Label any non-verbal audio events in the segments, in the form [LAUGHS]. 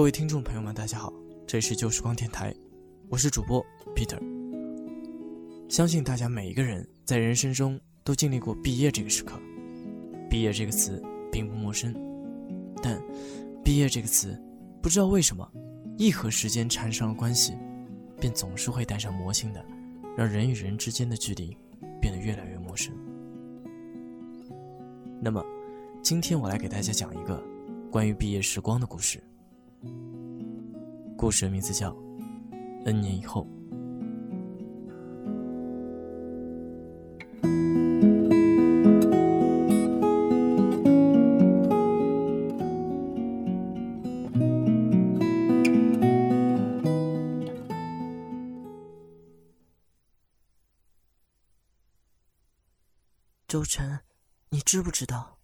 各位听众朋友们，大家好，这里是旧时光电台，我是主播 Peter。相信大家每一个人在人生中都经历过毕业这个时刻，毕业这个词并不陌生，但毕业这个词，不知道为什么，一和时间缠上了关系，便总是会带上魔性的，让人与人之间的距离变得越来越陌生。那么，今天我来给大家讲一个关于毕业时光的故事。故事的名字叫《N 年以后》。周晨，你知不知道？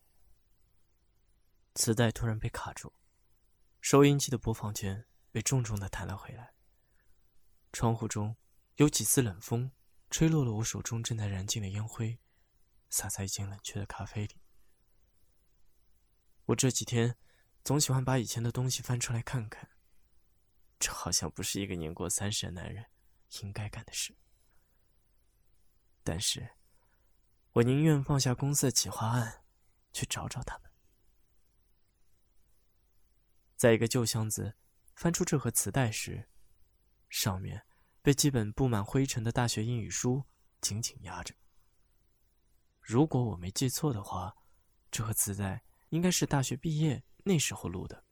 磁带突然被卡住，收音机的播放键。被重重的弹了回来。窗户中有几丝冷风，吹落了我手中正在燃尽的烟灰，洒在已经冷却的咖啡里。我这几天总喜欢把以前的东西翻出来看看，这好像不是一个年过三十的男人应该干的事。但是，我宁愿放下公司的企划案，去找找他们。在一个旧箱子。翻出这盒磁带时，上面被几本布满灰尘的大学英语书紧紧压着。如果我没记错的话，这盒磁带应该是大学毕业那时候录的。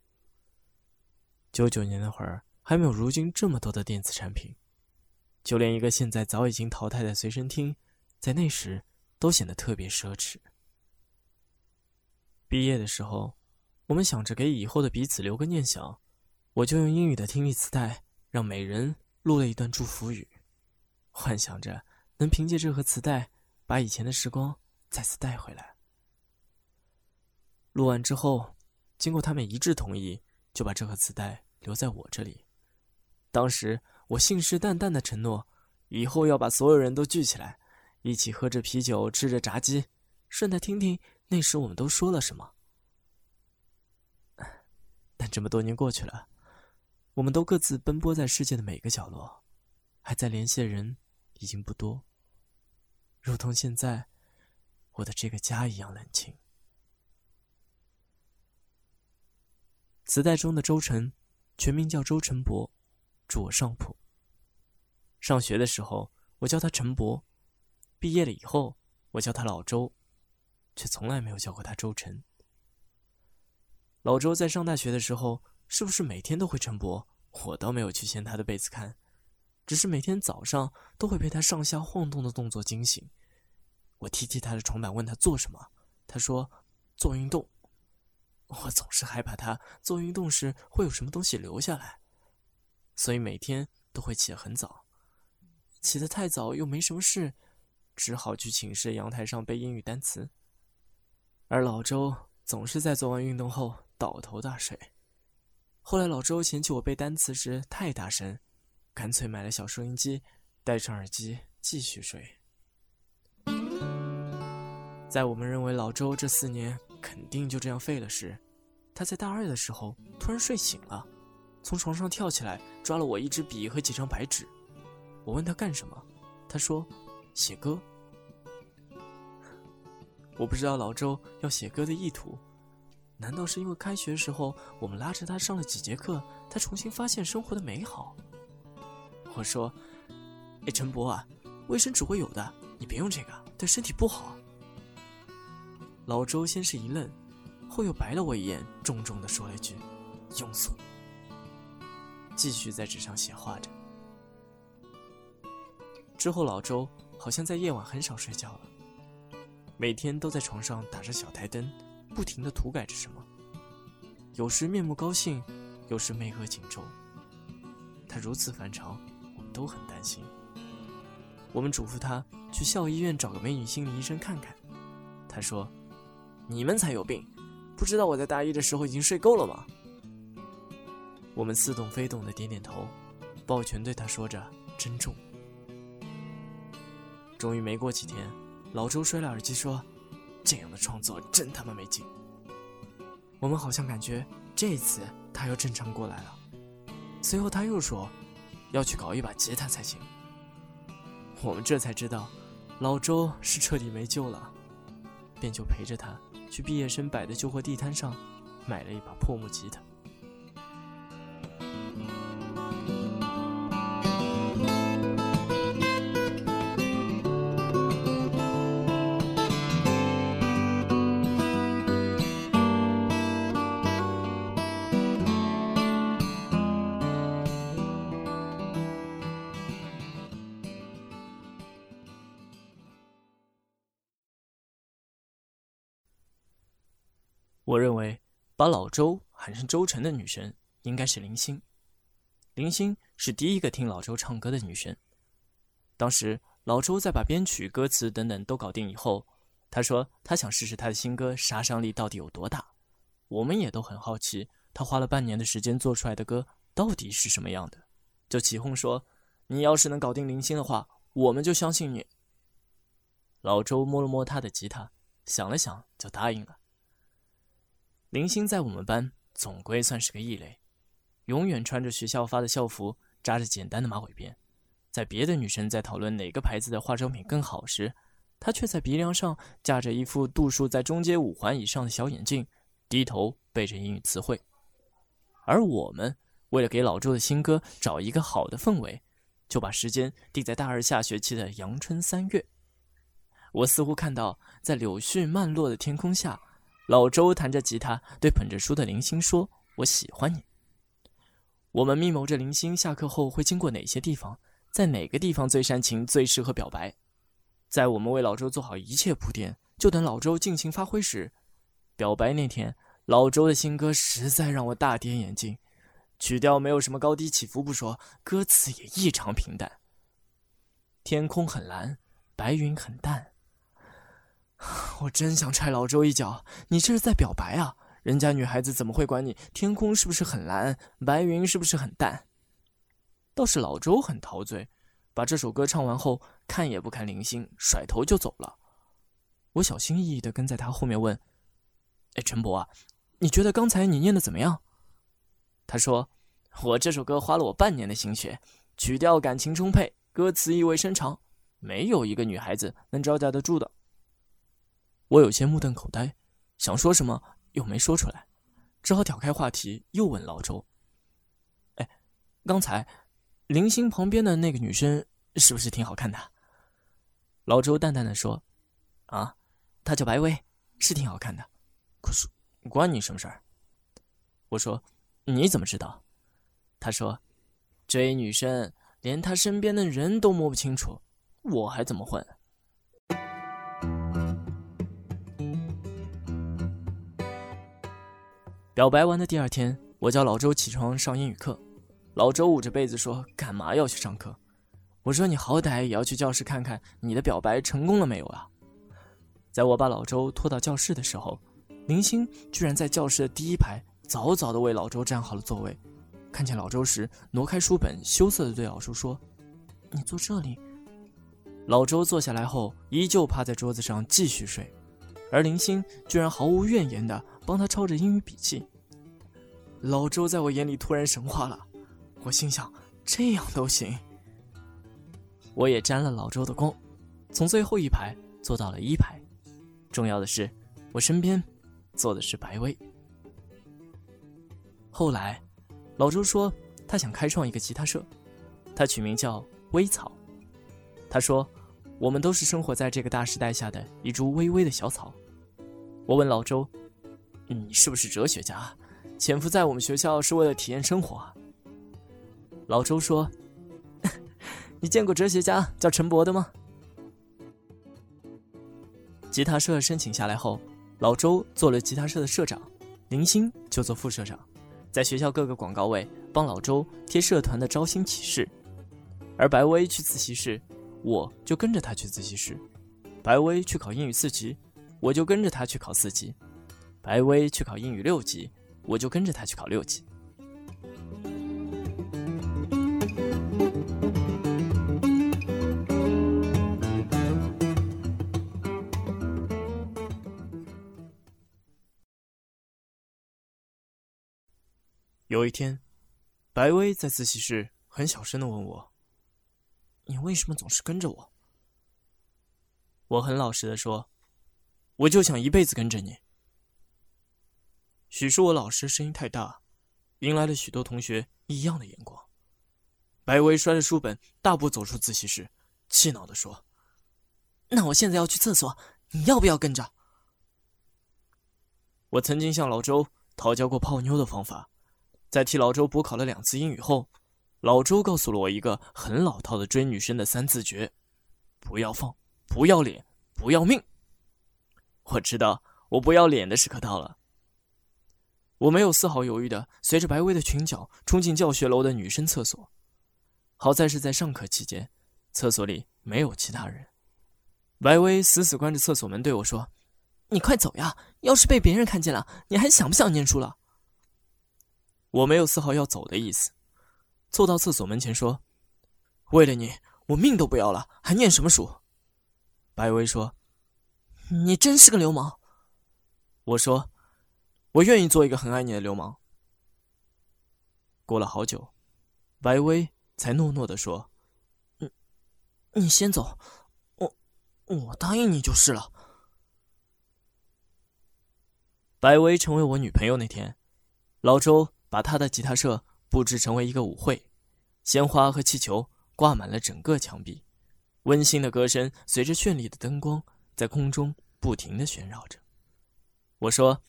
九九年那会儿还没有如今这么多的电子产品，就连一个现在早已经淘汰的随身听，在那时都显得特别奢侈。毕业的时候，我们想着给以后的彼此留个念想。我就用英语的听力磁带，让每人录了一段祝福语，幻想着能凭借这盒磁带，把以前的时光再次带回来。录完之后，经过他们一致同意，就把这盒磁带留在我这里。当时我信誓旦旦的承诺，以后要把所有人都聚起来，一起喝着啤酒，吃着炸鸡，顺带听听那时我们都说了什么。但这么多年过去了。我们都各自奔波在世界的每个角落，还在联系的人已经不多，如同现在我的这个家一样冷清。磁带中的周晨，全名叫周晨博，住我上铺。上学的时候，我叫他陈博；毕业了以后，我叫他老周，却从来没有叫过他周晨。老周在上大学的时候。是不是每天都会晨勃？我倒没有去掀他的被子看，只是每天早上都会被他上下晃动的动作惊醒。我踢踢他的床板，问他做什么，他说做运动。我总是害怕他做运动时会有什么东西留下来，所以每天都会起得很早。起得太早又没什么事，只好去寝室阳台上背英语单词。而老周总是在做完运动后倒头大睡。后来老周嫌弃我背单词时太大声，干脆买了小收音机，戴上耳机继续睡。在我们认为老周这四年肯定就这样废了时，他在大二的时候突然睡醒了，从床上跳起来，抓了我一支笔和几张白纸。我问他干什么，他说写歌。[LAUGHS] 我不知道老周要写歌的意图。难道是因为开学时候我们拉着他上了几节课，他重新发现生活的美好？我说：“哎，陈博啊，卫生纸会有的，你别用这个，对身体不好。”老周先是一愣，后又白了我一眼，重重的说了一句：“庸俗。”继续在纸上写画着。之后，老周好像在夜晚很少睡觉了，每天都在床上打着小台灯。不停的涂改着什么，有时面目高兴，有时眉额紧皱。他如此反常，我们都很担心。我们嘱咐他去校医院找个美女心理医生看看。他说：“你们才有病，不知道我在大一的时候已经睡够了吗？”我们似懂非懂的点点头，抱拳对他说着：“珍重。”终于没过几天，老周摔了耳机说。这样的创作真他妈没劲！我们好像感觉这次他又正常过来了。随后他又说，要去搞一把吉他才行。我们这才知道，老周是彻底没救了，便就陪着他去毕业生摆的旧货地摊上，买了一把破木吉他。我认为，把老周喊成周成的女生应该是林星。林星是第一个听老周唱歌的女生。当时老周在把编曲、歌词等等都搞定以后，他说他想试试他的新歌杀伤力到底有多大。我们也都很好奇，他花了半年的时间做出来的歌到底是什么样的，就起哄说：“你要是能搞定林星的话，我们就相信你。”老周摸了摸他的吉他，想了想，就答应了。林星在我们班总归算是个异类，永远穿着学校发的校服，扎着简单的马尾辫。在别的女生在讨论哪个牌子的化妆品更好时，她却在鼻梁上架着一副度数在中阶五环以上的小眼镜，低头背着英语词汇。而我们为了给老周的新歌找一个好的氛围，就把时间定在大二下学期的阳春三月。我似乎看到，在柳絮漫落的天空下。老周弹着吉他，对捧着书的林星说：“我喜欢你。”我们密谋着林星下课后会经过哪些地方，在哪个地方最煽情、最适合表白。在我们为老周做好一切铺垫，就等老周尽情发挥时，表白那天，老周的新歌实在让我大跌眼镜。曲调没有什么高低起伏不说，歌词也异常平淡。天空很蓝，白云很淡。[SIGHS] 我真想踹老周一脚！你这是在表白啊？人家女孩子怎么会管你天空是不是很蓝，白云是不是很淡？倒是老周很陶醉，把这首歌唱完后，看也不看林星，甩头就走了。我小心翼翼地跟在他后面问：“哎，陈博啊，你觉得刚才你念的怎么样？”他说：“我这首歌花了我半年的心血，曲调感情充沛，歌词意味深长，没有一个女孩子能招架得住的。”我有些目瞪口呆，想说什么又没说出来，只好挑开话题，又问老周：“哎，刚才林星旁边的那个女生是不是挺好看的？”老周淡淡的说：“啊，她叫白薇，是挺好看的。可是关你什么事儿？”我说：“你怎么知道？”他说：“追女生连她身边的人都摸不清楚，我还怎么混？”表白完的第二天，我叫老周起床上英语课。老周捂着被子说：“干嘛要去上课？”我说：“你好歹也要去教室看看你的表白成功了没有啊！”在我把老周拖到教室的时候，林星居然在教室的第一排早早的为老周占好了座位。看见老周时，挪开书本，羞涩的对老周说：“你坐这里。”老周坐下来后，依旧趴在桌子上继续睡。而林星居然毫无怨言的帮他抄着英语笔记。老周在我眼里突然神化了，我心想这样都行。我也沾了老周的光，从最后一排坐到了一排。重要的是，我身边坐的是白薇。后来，老周说他想开创一个吉他社，他取名叫微草。他说，我们都是生活在这个大时代下的一株微微的小草。我问老周：“你是不是哲学家？潜伏在我们学校是为了体验生活？”老周说：“ [LAUGHS] 你见过哲学家叫陈博的吗？”吉他社申请下来后，老周做了吉他社的社长，林星就做副社长，在学校各个广告位帮老周贴社团的招新启事。而白薇去自习室，我就跟着他去自习室。白薇去考英语四级。我就跟着他去考四级，白薇去考英语六级，我就跟着他去考六级。有一天，白薇在自习室很小声的问我：“你为什么总是跟着我？”我很老实的说：“我就想一辈子跟着你。”许是我老师声音太大，迎来了许多同学异样的眼光。白薇摔着书本，大步走出自习室，气恼的说：“那我现在要去厕所，你要不要跟着？”我曾经向老周讨教过泡妞的方法。在替老周补考了两次英语后，老周告诉了我一个很老套的追女生的三字诀：不要放，不要脸，不要命。我知道我不要脸的时刻到了。我没有丝毫犹豫的随着白薇的裙角冲进教学楼的女生厕所。好在是在上课期间，厕所里没有其他人。白薇死死关着厕所门对我说：“你快走呀！要是被别人看见了，你还想不想念书了？”我没有丝毫要走的意思，凑到厕所门前说：“为了你，我命都不要了，还念什么书？”白薇说：“你真是个流氓。”我说：“我愿意做一个很爱你的流氓。”过了好久，白薇才诺诺的说：“你，你先走，我，我答应你就是了。”白薇成为我女朋友那天，老周。把他的吉他社布置成为一个舞会，鲜花和气球挂满了整个墙壁，温馨的歌声随着绚丽的灯光在空中不停的旋绕着。我说：“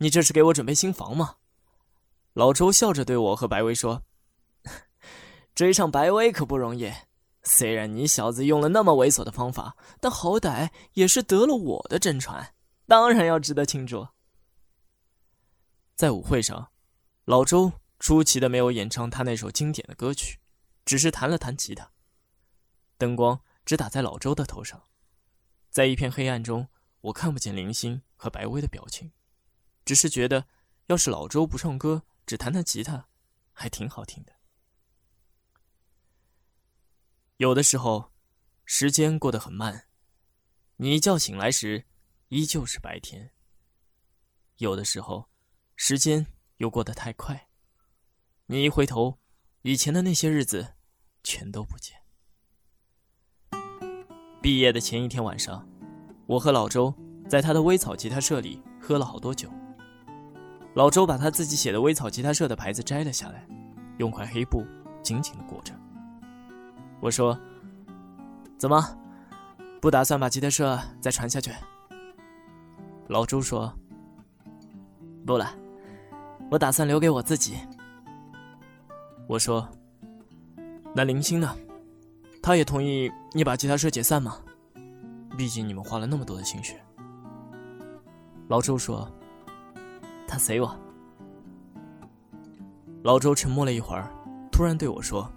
你这是给我准备新房吗？”老周笑着对我和白薇说：“追上白薇可不容易，虽然你小子用了那么猥琐的方法，但好歹也是得了我的真传，当然要值得庆祝。”在舞会上。老周出奇的没有演唱他那首经典的歌曲，只是弹了弹吉他。灯光只打在老周的头上，在一片黑暗中，我看不见林星和白薇的表情，只是觉得，要是老周不唱歌，只弹弹吉他，还挺好听的。有的时候，时间过得很慢，你一觉醒来时，依旧是白天；有的时候，时间。又过得太快，你一回头，以前的那些日子，全都不见。毕业的前一天晚上，我和老周在他的微草吉他社里喝了好多酒。老周把他自己写的微草吉他社的牌子摘了下来，用块黑布紧紧的裹着。我说：“怎么，不打算把吉他社再传下去？”老周说：“不了。”我打算留给我自己。我说：“那林星呢？他也同意你把吉他社解散吗？毕竟你们花了那么多的心血。”老周说：“他随我。”老周沉默了一会儿，突然对我说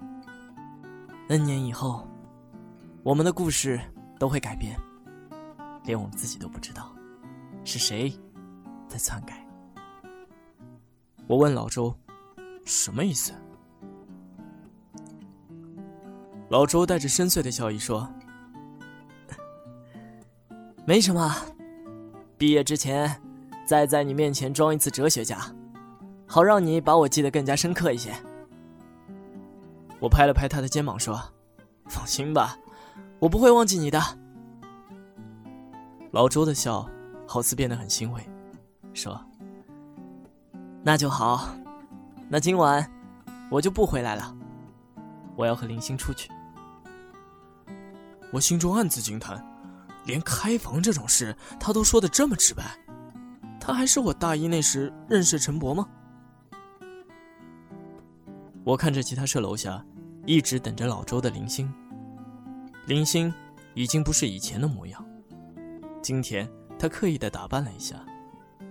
：“N 年以后，我们的故事都会改变，连我们自己都不知道是谁在篡改。”我问老周：“什么意思？”老周带着深邃的笑意说：“ [LAUGHS] 没什么，毕业之前再在你面前装一次哲学家，好让你把我记得更加深刻一些。”我拍了拍他的肩膀说：“放心吧，我不会忘记你的。”老周的笑好似变得很欣慰，说。那就好，那今晚我就不回来了。我要和林星出去。我心中暗自惊叹，连开房这种事他都说的这么直白。他还是我大一那时认识陈博吗？我看着吉他社楼下一直等着老周的林星，林星已经不是以前的模样。今天他刻意的打扮了一下。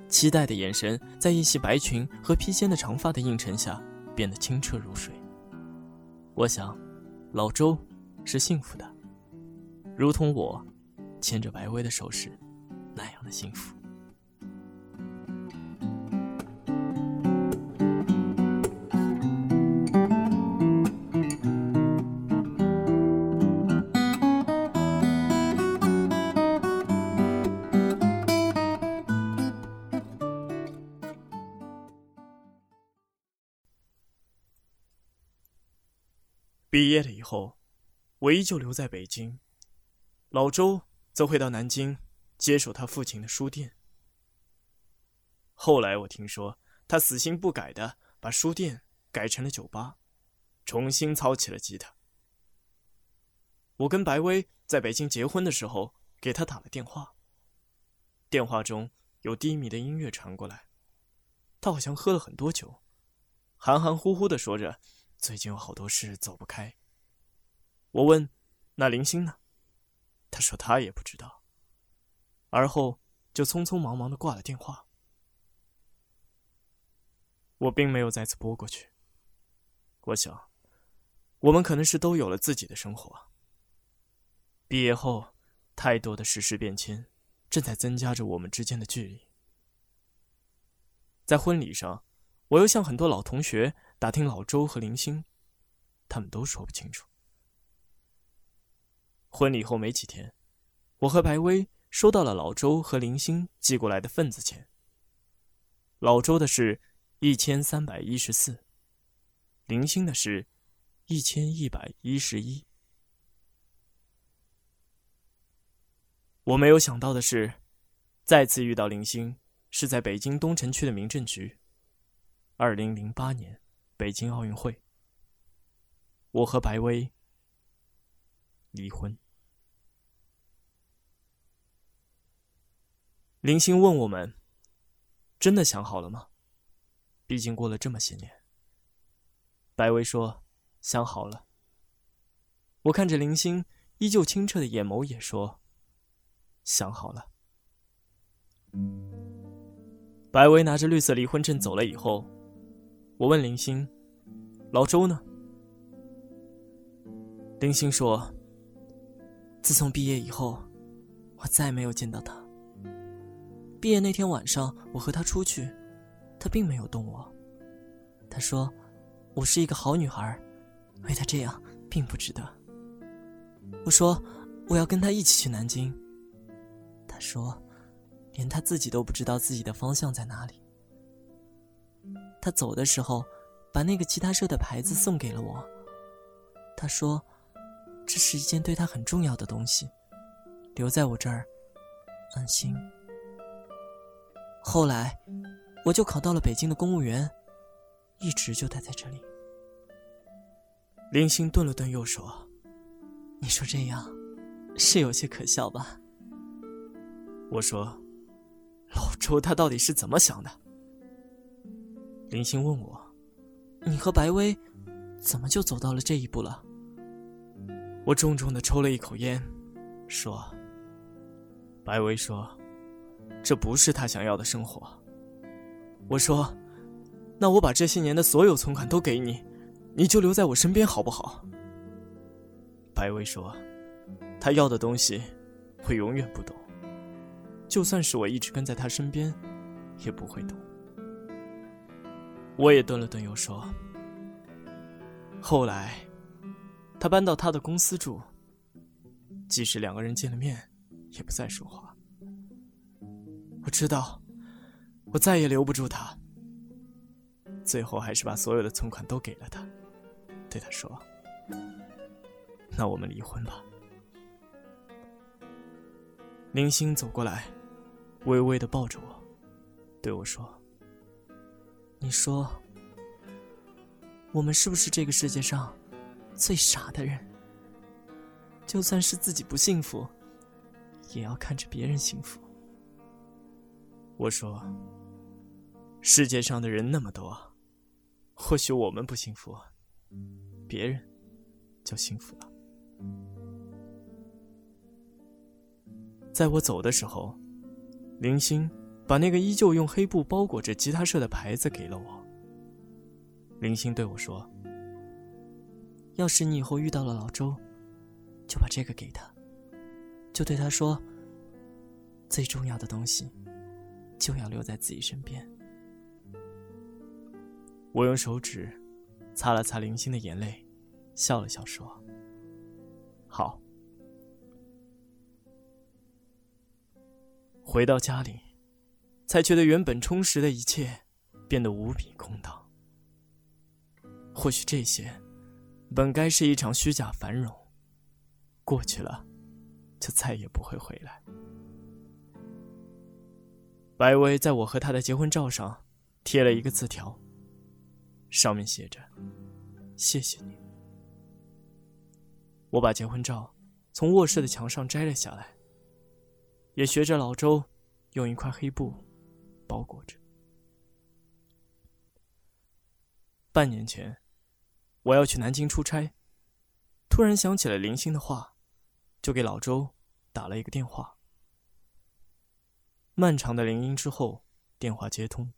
期待的眼神，在一袭白裙和披肩的长发的映衬下，变得清澈如水。我想，老周是幸福的，如同我牵着白薇的手时那样的幸福。毕业了以后，我依旧留在北京，老周则回到南京，接手他父亲的书店。后来我听说，他死性不改的把书店改成了酒吧，重新操起了吉他。我跟白薇在北京结婚的时候，给他打了电话。电话中有低迷的音乐传过来，他好像喝了很多酒，含含糊糊的说着。最近有好多事走不开。我问：“那林星呢？”他说他也不知道。而后就匆匆忙忙的挂了电话。我并没有再次拨过去。我想，我们可能是都有了自己的生活。毕业后，太多的世事变迁，正在增加着我们之间的距离。在婚礼上，我又向很多老同学。打听老周和林星，他们都说不清楚。婚礼后没几天，我和白薇收到了老周和林星寄过来的份子钱。老周的是一千三百一十四，林星的是一千一百一十一。我没有想到的是，再次遇到林星是在北京东城区的民政局。二零零八年。北京奥运会，我和白薇离婚。林星问我们：“真的想好了吗？”毕竟过了这么些年。白薇说：“想好了。”我看着林星依旧清澈的眼眸，也说：“想好了。”白薇拿着绿色离婚证走了以后。我问林星：“老周呢？”林星说：“自从毕业以后，我再没有见到他。毕业那天晚上，我和他出去，他并没有动我。他说：‘我是一个好女孩，为他这样并不值得。’我说：‘我要跟他一起去南京。’他说：‘连他自己都不知道自己的方向在哪里。’”他走的时候，把那个吉他社的牌子送给了我。他说：“这是一件对他很重要的东西，留在我这儿，安心。”后来，我就考到了北京的公务员，一直就待在这里。林星顿了顿，又说：“你说这样，是有些可笑吧？”我说：“老周他到底是怎么想的？”林星问我：“你和白薇怎么就走到了这一步了？”我重重的抽了一口烟，说：“白薇说，这不是她想要的生活。”我说：“那我把这些年的所有存款都给你，你就留在我身边好不好？”白薇说：“她要的东西，我永远不懂。就算是我一直跟在她身边，也不会懂。”我也顿了顿，又说：“后来，他搬到他的公司住。即使两个人见了面，也不再说话。我知道，我再也留不住他。最后，还是把所有的存款都给了他，对他说：‘那我们离婚吧。’”林星走过来，微微的抱着我，对我说。你说，我们是不是这个世界上最傻的人？就算是自己不幸福，也要看着别人幸福。我说，世界上的人那么多，或许我们不幸福，别人就幸福了。在我走的时候，林星。把那个依旧用黑布包裹着吉他社的牌子给了我。林星对我说：“要是你以后遇到了老周，就把这个给他，就对他说：最重要的东西，就要留在自己身边。”我用手指擦了擦林星的眼泪，笑了笑说：“好。”回到家里。才觉得原本充实的一切变得无比空荡。或许这些，本该是一场虚假繁荣，过去了，就再也不会回来。白薇在我和他的结婚照上贴了一个字条，上面写着：“谢谢你。”我把结婚照从卧室的墙上摘了下来，也学着老周用一块黑布包裹着。半年前，我要去南京出差，突然想起了林星的话，就给老周打了一个电话。漫长的铃音之后，电话接通。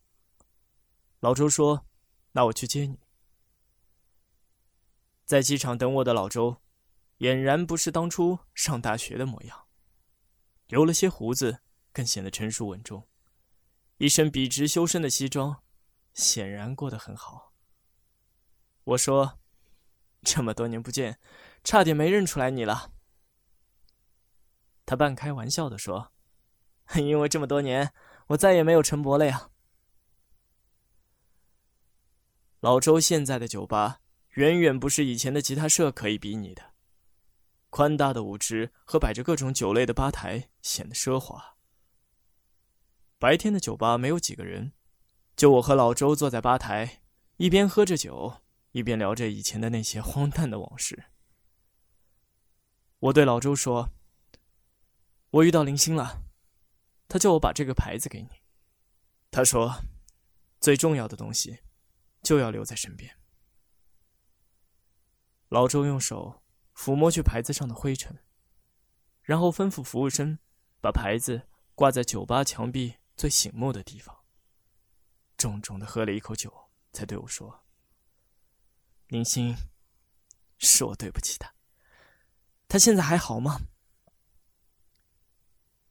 老周说：“那我去接你。”在机场等我的老周，俨然不是当初上大学的模样，留了些胡子，更显得成熟稳重。一身笔直修身的西装，显然过得很好。我说：“这么多年不见，差点没认出来你了。”他半开玩笑的说：“因为这么多年，我再也没有陈伯了呀。”老周现在的酒吧远远不是以前的吉他社可以比拟的，宽大的舞池和摆着各种酒类的吧台显得奢华。白天的酒吧没有几个人，就我和老周坐在吧台，一边喝着酒。一边聊着以前的那些荒诞的往事，我对老周说：“我遇到林星了，他叫我把这个牌子给你。他说，最重要的东西就要留在身边。”老周用手抚摸去牌子上的灰尘，然后吩咐服务生把牌子挂在酒吧墙壁最醒目的地方。重重的喝了一口酒，才对我说。林星，是我对不起他。他现在还好吗？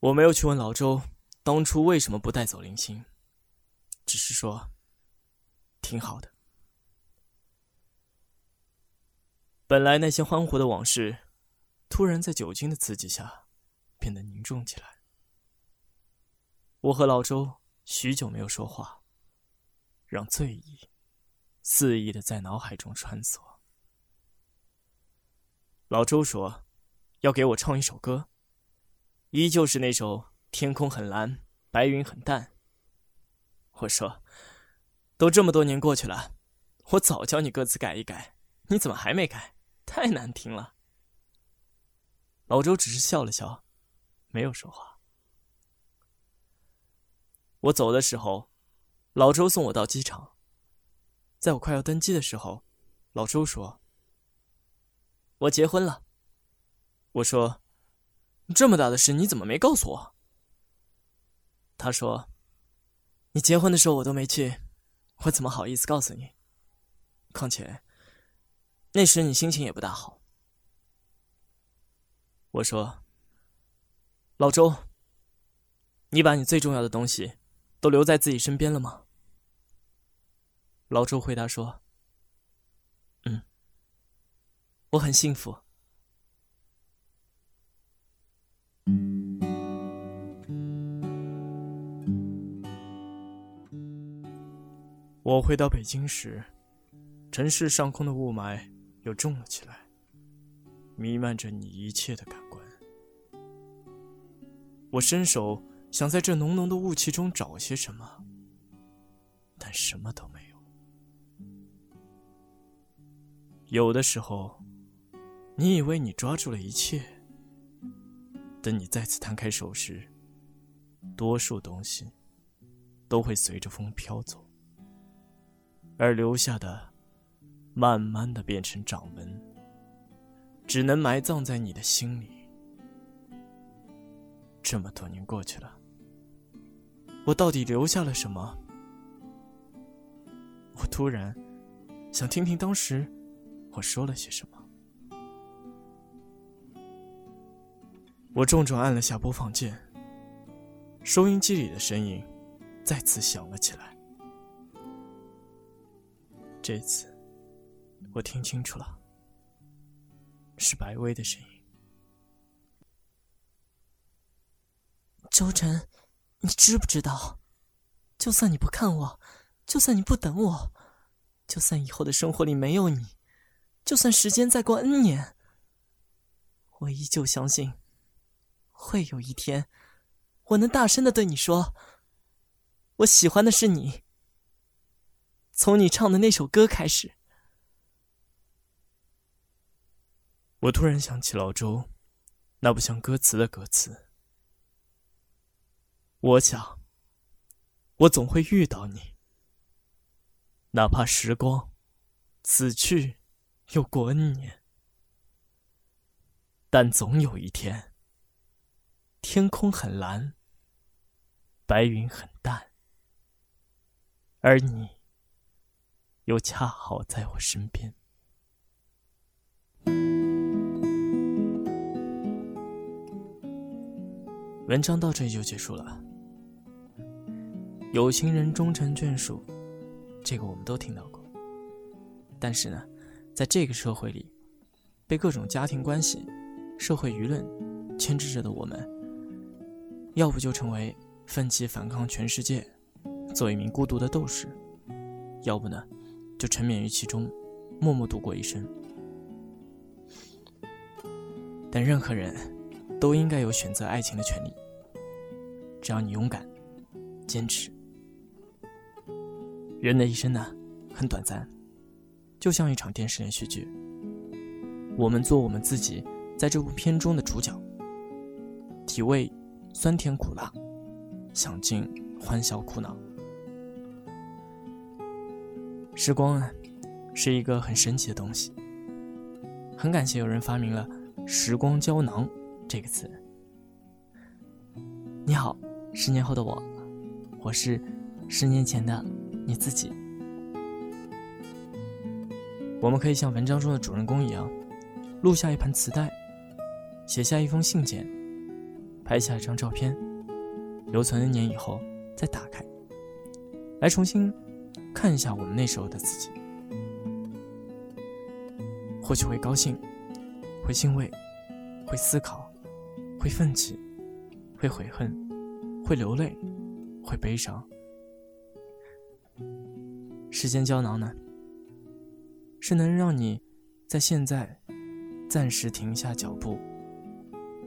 我没有去问老周当初为什么不带走林星，只是说挺好的。本来那些欢活的往事，突然在酒精的刺激下变得凝重起来。我和老周许久没有说话，让醉意。肆意的在脑海中穿梭。老周说：“要给我唱一首歌，依旧是那首‘天空很蓝，白云很淡’。”我说：“都这么多年过去了，我早教你歌词改一改，你怎么还没改？太难听了。”老周只是笑了笑，没有说话。我走的时候，老周送我到机场。在我快要登机的时候，老周说：“我结婚了。”我说：“这么大的事，你怎么没告诉我？”他说：“你结婚的时候我都没去，我怎么好意思告诉你？况且那时你心情也不大好。”我说：“老周，你把你最重要的东西都留在自己身边了吗？”老周回答说：“嗯，我很幸福。”我回到北京时，城市上空的雾霾又重了起来，弥漫着你一切的感官。我伸手想在这浓浓的雾气中找些什么，但什么都没有。有的时候，你以为你抓住了一切，等你再次摊开手时，多数东西都会随着风飘走，而留下的，慢慢的变成掌纹，只能埋葬在你的心里。这么多年过去了，我到底留下了什么？我突然想听听当时。我说了些什么？我重重按了下播放键，收音机里的声音再次响了起来。这次我听清楚了，是白薇的声音。周晨，你知不知道？就算你不看我，就算你不等我，就算以后的生活里没有你。就算时间再过 N 年，我依旧相信，会有一天，我能大声的对你说，我喜欢的是你。从你唱的那首歌开始，我突然想起老周那不像歌词的歌词。我想，我总会遇到你，哪怕时光此去。又过 N 年，但总有一天，天空很蓝，白云很淡，而你又恰好在我身边。文章到这里就结束了。有情人终成眷属，这个我们都听到过。但是呢？在这个社会里，被各种家庭关系、社会舆论牵制着的我们，要不就成为奋起反抗全世界，做一名孤独的斗士；要不呢，就沉湎于其中，默默度过一生。但任何人，都应该有选择爱情的权利。只要你勇敢、坚持。人的一生呢，很短暂。就像一场电视连续剧，我们做我们自己，在这部片中的主角，体味酸甜苦辣，享尽欢笑苦恼。时光啊，是一个很神奇的东西。很感谢有人发明了“时光胶囊”这个词。你好，十年后的我，我是十年前的你自己。我们可以像文章中的主人公一样，录下一盘磁带，写下一封信件，拍下一张照片，留存 N 年以后再打开，来重新看一下我们那时候的自己。或许会高兴，会欣慰，会思考，会奋起，会悔恨，会流泪，会悲伤。时间胶囊呢？是能让你在现在暂时停下脚步，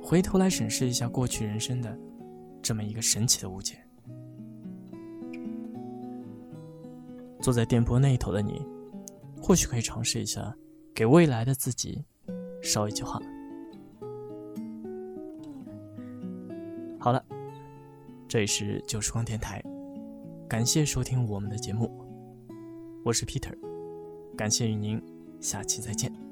回头来审视一下过去人生的这么一个神奇的物件。坐在电波那一头的你，或许可以尝试一下，给未来的自己捎一句话。好了，这里是旧时光电台，感谢收听我们的节目，我是 Peter。感谢与您，下期再见。